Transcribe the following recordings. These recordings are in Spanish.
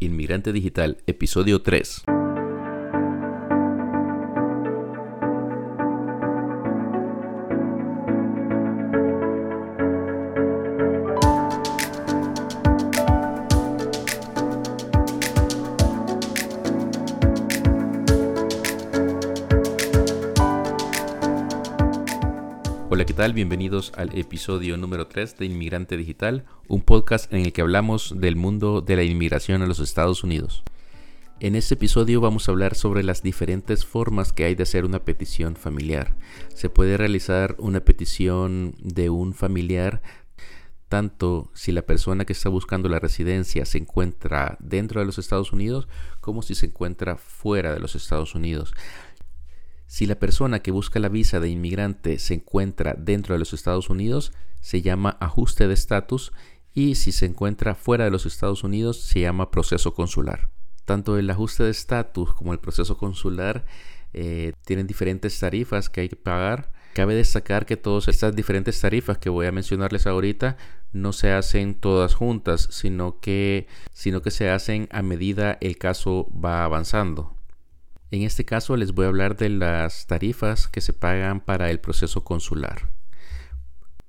Inmigrante Digital, episodio 3. Hola, ¿qué tal? Bienvenidos al episodio número 3 de Inmigrante Digital, un podcast en el que hablamos del mundo de la inmigración a los Estados Unidos. En este episodio vamos a hablar sobre las diferentes formas que hay de hacer una petición familiar. Se puede realizar una petición de un familiar tanto si la persona que está buscando la residencia se encuentra dentro de los Estados Unidos como si se encuentra fuera de los Estados Unidos. Si la persona que busca la visa de inmigrante se encuentra dentro de los Estados Unidos, se llama ajuste de estatus y si se encuentra fuera de los Estados Unidos, se llama proceso consular. Tanto el ajuste de estatus como el proceso consular eh, tienen diferentes tarifas que hay que pagar. Cabe destacar que todas estas diferentes tarifas que voy a mencionarles ahorita no se hacen todas juntas, sino que, sino que se hacen a medida el caso va avanzando. En este caso les voy a hablar de las tarifas que se pagan para el proceso consular.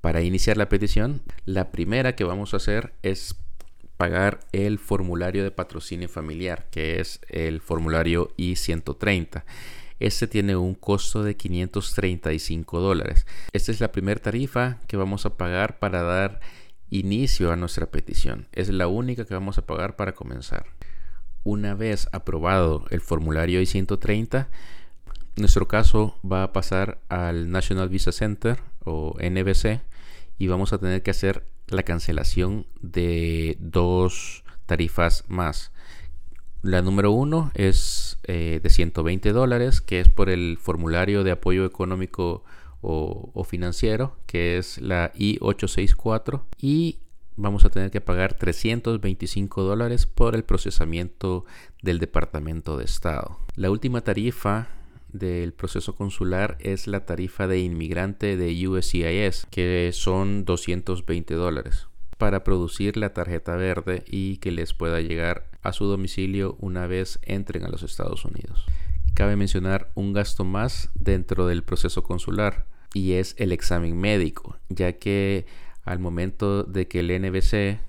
Para iniciar la petición, la primera que vamos a hacer es pagar el formulario de patrocinio familiar, que es el formulario I-130. Este tiene un costo de 535 dólares. Esta es la primera tarifa que vamos a pagar para dar inicio a nuestra petición. Es la única que vamos a pagar para comenzar una vez aprobado el formulario I-130, nuestro caso va a pasar al National Visa Center o NBC y vamos a tener que hacer la cancelación de dos tarifas más. La número uno es eh, de 120 dólares, que es por el formulario de apoyo económico o, o financiero, que es la I-864. Y vamos a tener que pagar 325 dólares por el procesamiento del Departamento de Estado. La última tarifa del proceso consular es la tarifa de inmigrante de USCIS, que son 220 dólares para producir la tarjeta verde y que les pueda llegar a su domicilio una vez entren a los Estados Unidos. Cabe mencionar un gasto más dentro del proceso consular y es el examen médico, ya que al momento de que el NBC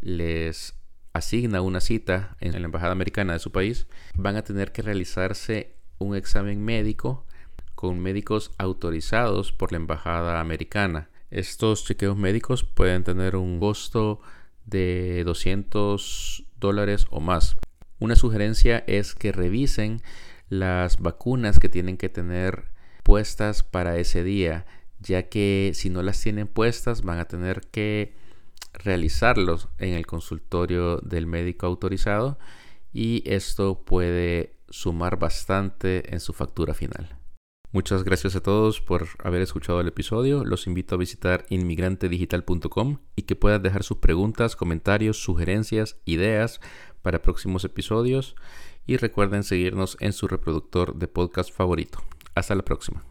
les asigna una cita en la embajada americana de su país, van a tener que realizarse un examen médico con médicos autorizados por la embajada americana. Estos chequeos médicos pueden tener un costo de 200 dólares o más. Una sugerencia es que revisen las vacunas que tienen que tener puestas para ese día ya que si no las tienen puestas van a tener que realizarlos en el consultorio del médico autorizado y esto puede sumar bastante en su factura final. Muchas gracias a todos por haber escuchado el episodio. Los invito a visitar inmigrantedigital.com y que puedan dejar sus preguntas, comentarios, sugerencias, ideas para próximos episodios. Y recuerden seguirnos en su reproductor de podcast favorito. Hasta la próxima.